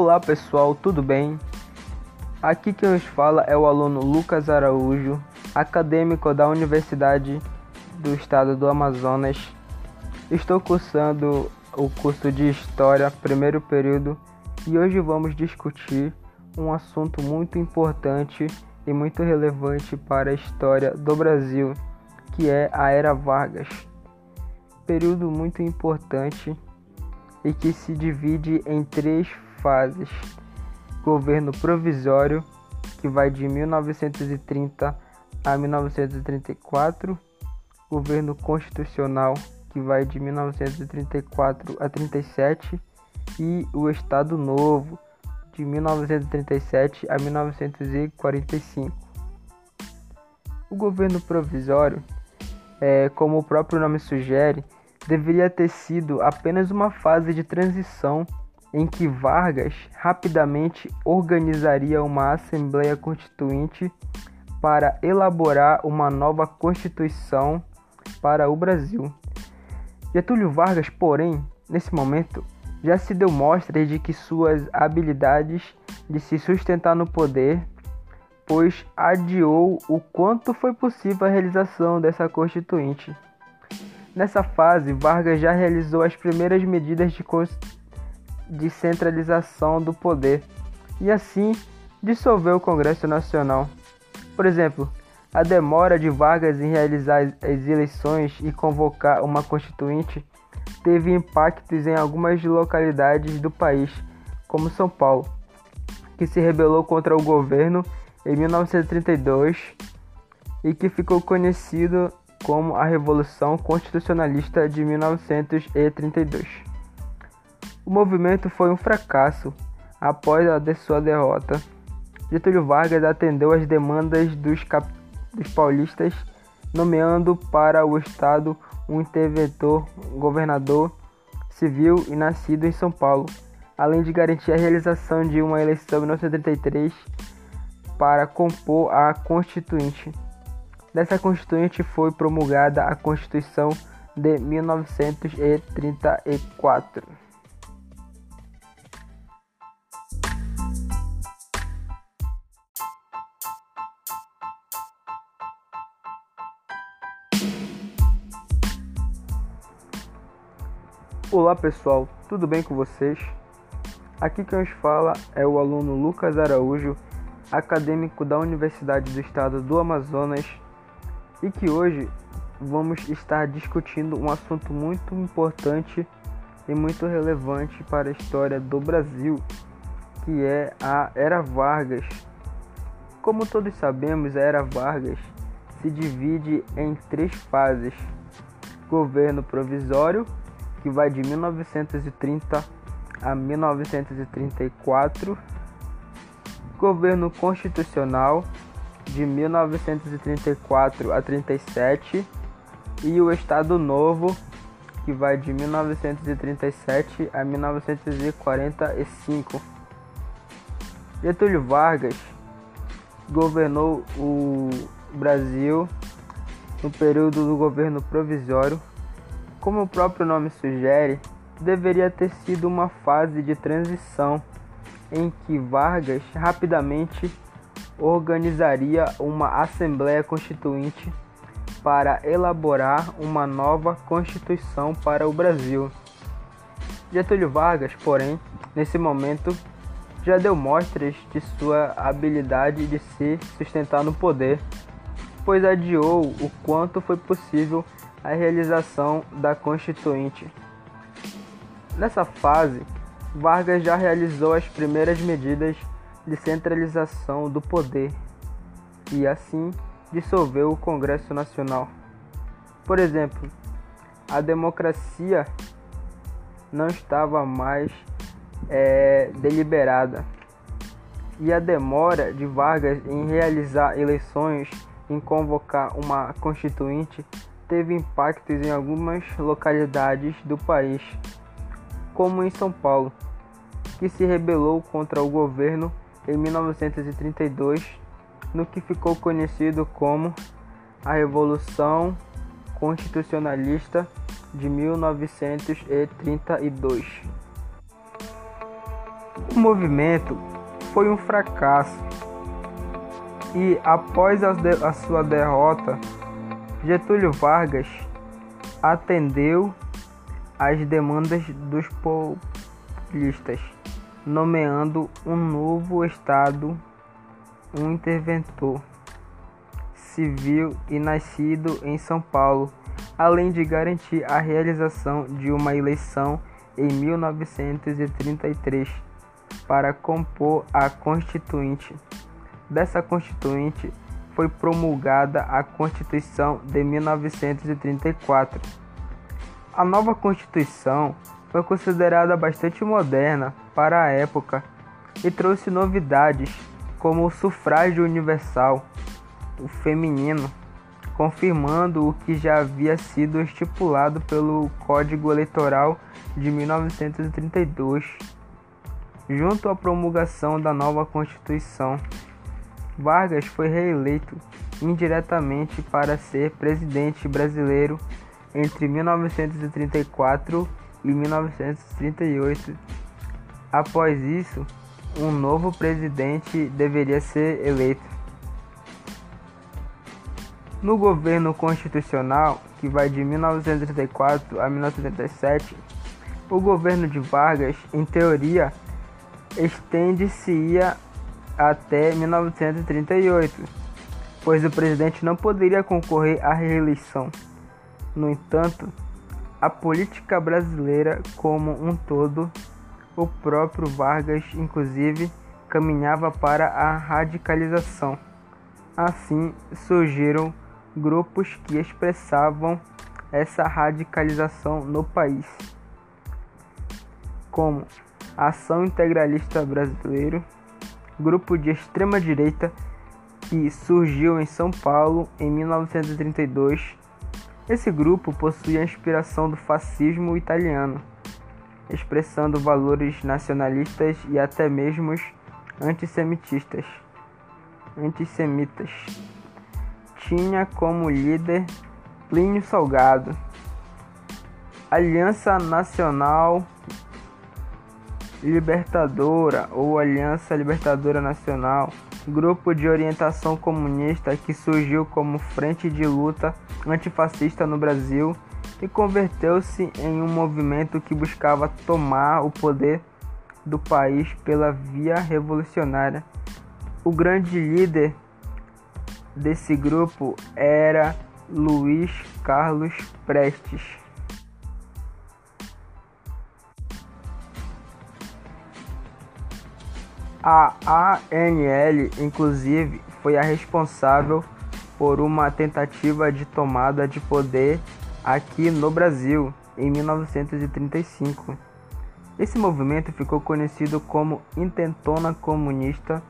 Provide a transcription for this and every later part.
Olá pessoal, tudo bem? Aqui quem nos fala é o aluno Lucas Araújo, acadêmico da Universidade do Estado do Amazonas. Estou cursando o curso de História, primeiro período, e hoje vamos discutir um assunto muito importante e muito relevante para a história do Brasil, que é a Era Vargas. Período muito importante e que se divide em três fases: governo provisório, que vai de 1930 a 1934, governo constitucional, que vai de 1934 a 37, e o Estado Novo, de 1937 a 1945. O governo provisório, é, como o próprio nome sugere, deveria ter sido apenas uma fase de transição em que Vargas rapidamente organizaria uma Assembleia Constituinte para elaborar uma nova Constituição para o Brasil. Getúlio Vargas, porém, nesse momento, já se deu mostras de que suas habilidades de se sustentar no poder, pois adiou o quanto foi possível a realização dessa Constituinte. Nessa fase, Vargas já realizou as primeiras medidas de, de centralização do poder e assim dissolveu o Congresso Nacional. Por exemplo, a demora de Vargas em realizar as eleições e convocar uma constituinte teve impactos em algumas localidades do país, como São Paulo, que se rebelou contra o governo em 1932 e que ficou conhecido como a Revolução Constitucionalista de 1932. O movimento foi um fracasso após a sua derrota. Getúlio Vargas atendeu às demandas dos, dos paulistas, nomeando para o Estado um interventor, governador civil e nascido em São Paulo, além de garantir a realização de uma eleição em 1933 para compor a Constituinte. Dessa Constituinte foi promulgada a Constituição de 1934. Olá pessoal, tudo bem com vocês? Aqui quem nos fala é o aluno Lucas Araújo, acadêmico da Universidade do Estado do Amazonas e que hoje vamos estar discutindo um assunto muito importante e muito relevante para a história do Brasil, que é a Era Vargas. Como todos sabemos, a Era Vargas se divide em três fases: governo provisório, que vai de 1930 a 1934, governo constitucional, de 1934 a 37 e o Estado Novo, que vai de 1937 a 1945. Getúlio Vargas governou o Brasil no período do governo provisório. Como o próprio nome sugere, deveria ter sido uma fase de transição em que Vargas rapidamente organizaria uma Assembleia Constituinte para elaborar uma nova Constituição para o Brasil. Getúlio Vargas, porém, nesse momento, já deu mostras de sua habilidade de se sustentar no poder, pois adiou o quanto foi possível a realização da Constituinte. Nessa fase, Vargas já realizou as primeiras medidas de centralização do poder e assim dissolveu o Congresso Nacional. Por exemplo, a democracia não estava mais é, deliberada e a demora de Vargas em realizar eleições, em convocar uma constituinte, teve impactos em algumas localidades do país, como em São Paulo, que se rebelou contra o governo em 1932, no que ficou conhecido como a Revolução Constitucionalista de 1932. O movimento foi um fracasso e, após a, sua derrota, Getúlio Vargas atendeu às demandas dos populistas, nomeando um novo Estado, um interventor civil e nascido em São Paulo, além de garantir a realização de uma eleição em 1933 para compor a Constituinte. Dessa Constituinte foi promulgada a Constituição de 1934. A nova Constituição foi considerada bastante moderna para a época e trouxe novidades como o sufrágio universal, o feminino, confirmando o que já havia sido estipulado pelo Código Eleitoral de 1932, junto à promulgação da nova Constituição. Vargas foi reeleito indiretamente para ser presidente brasileiro entre 1934 e 1938. Após isso, um novo presidente deveria ser eleito. No governo constitucional, que vai de 1934 a 1937, o governo de Vargas, em teoria, estende-se-ia até 1938, pois o presidente não poderia concorrer à reeleição. No entanto, a política brasileira como um todo, o próprio Vargas, inclusive, caminhava para a radicalização. Assim surgiram grupos que expressavam essa radicalização no país, como Ação Integralista Brasileiro, grupo de extrema direita que surgiu em São Paulo em 1932. Esse grupo possui a inspiração do fascismo italiano, expressando valores nacionalistas e até mesmo antissemitistas. Antissemitas. Tinha como líder Plínio Salgado. Aliança Nacional Libertadora ou Aliança Libertadora Nacional, grupo de orientação comunista que surgiu como frente de luta antifascista no Brasil e converteu-se em um movimento que buscava tomar o poder do país pela via revolucionária. O grande líder desse grupo era Luiz Carlos Prestes. A ANL, inclusive, foi a responsável por uma tentativa de tomada de poder aqui no Brasil em 1935. Esse movimento ficou conhecido como Intentona Comunista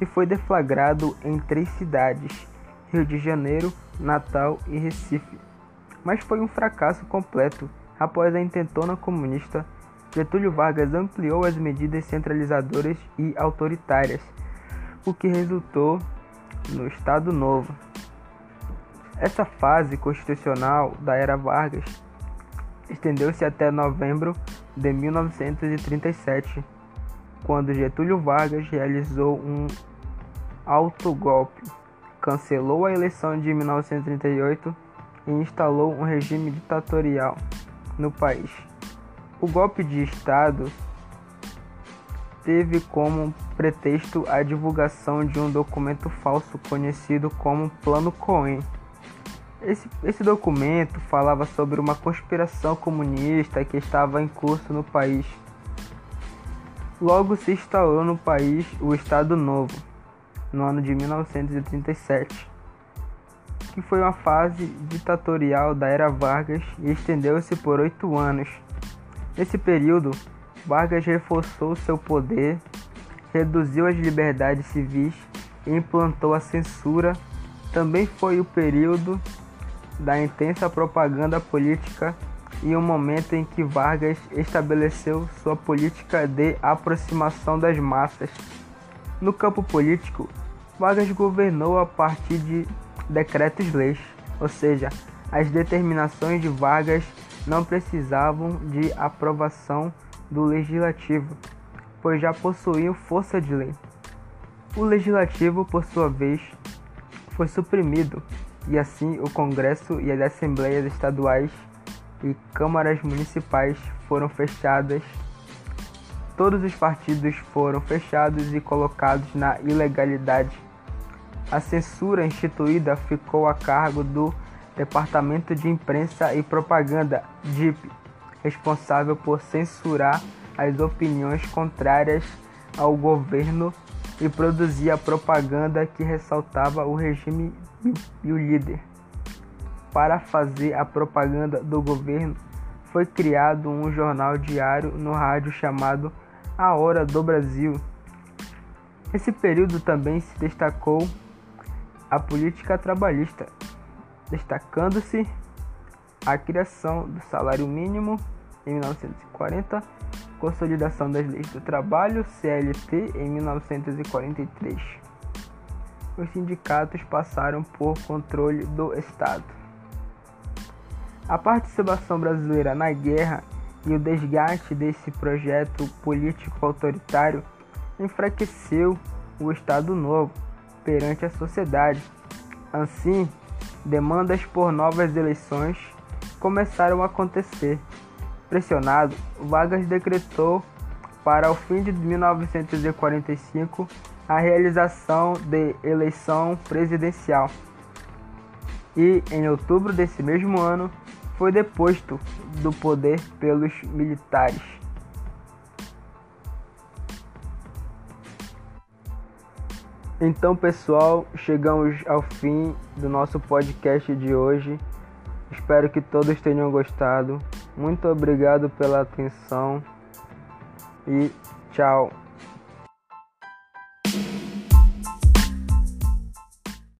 e foi deflagrado em três cidades: Rio de Janeiro, Natal e Recife. Mas foi um fracasso completo após a Intentona Comunista Getúlio Vargas ampliou as medidas centralizadoras e autoritárias, o que resultou no Estado Novo. Essa fase constitucional da era Vargas estendeu-se até novembro de 1937, quando Getúlio Vargas realizou um autogolpe, cancelou a eleição de 1938 e instalou um regime ditatorial no país. O golpe de Estado teve como pretexto a divulgação de um documento falso conhecido como Plano Cohen. Esse, esse documento falava sobre uma conspiração comunista que estava em curso no país. Logo se instaurou no país o Estado Novo, no ano de 1937, que foi uma fase ditatorial da era Vargas e estendeu-se por oito anos Nesse período, Vargas reforçou seu poder, reduziu as liberdades civis e implantou a censura. Também foi o período da intensa propaganda política e o momento em que Vargas estabeleceu sua política de aproximação das massas. No campo político, Vargas governou a partir de decretos-leis, ou seja, as determinações de Vargas não precisavam de aprovação do legislativo. pois já possuíam força de lei. O legislativo, por sua vez, foi suprimido e assim o Congresso e as assembleias estaduais e câmaras municipais foram fechadas. Todos os partidos foram fechados e colocados na ilegalidade. A censura instituída ficou a cargo do Departamento de Imprensa e Propaganda, DIP, responsável por censurar as opiniões contrárias ao governo e produzir a propaganda que ressaltava o regime e o líder. Para fazer a propaganda do governo, foi criado um jornal diário no rádio chamado A Hora do Brasil. Esse período também se destacou a política trabalhista, destacando-se a criação do salário mínimo em 1940, consolidação das leis do trabalho CLT em 1943. Os sindicatos passaram por controle do Estado. A participação brasileira na guerra e o desgaste desse projeto político autoritário enfraqueceu o Estado Novo perante a sociedade. Assim, demandas por novas eleições começaram a acontecer. Pressionado, Vargas decretou para o fim de 1945 a realização de eleição presidencial. E em outubro desse mesmo ano foi deposto do poder pelos militares. Então, pessoal, chegamos ao fim do nosso podcast de hoje. Espero que todos tenham gostado. Muito obrigado pela atenção e tchau.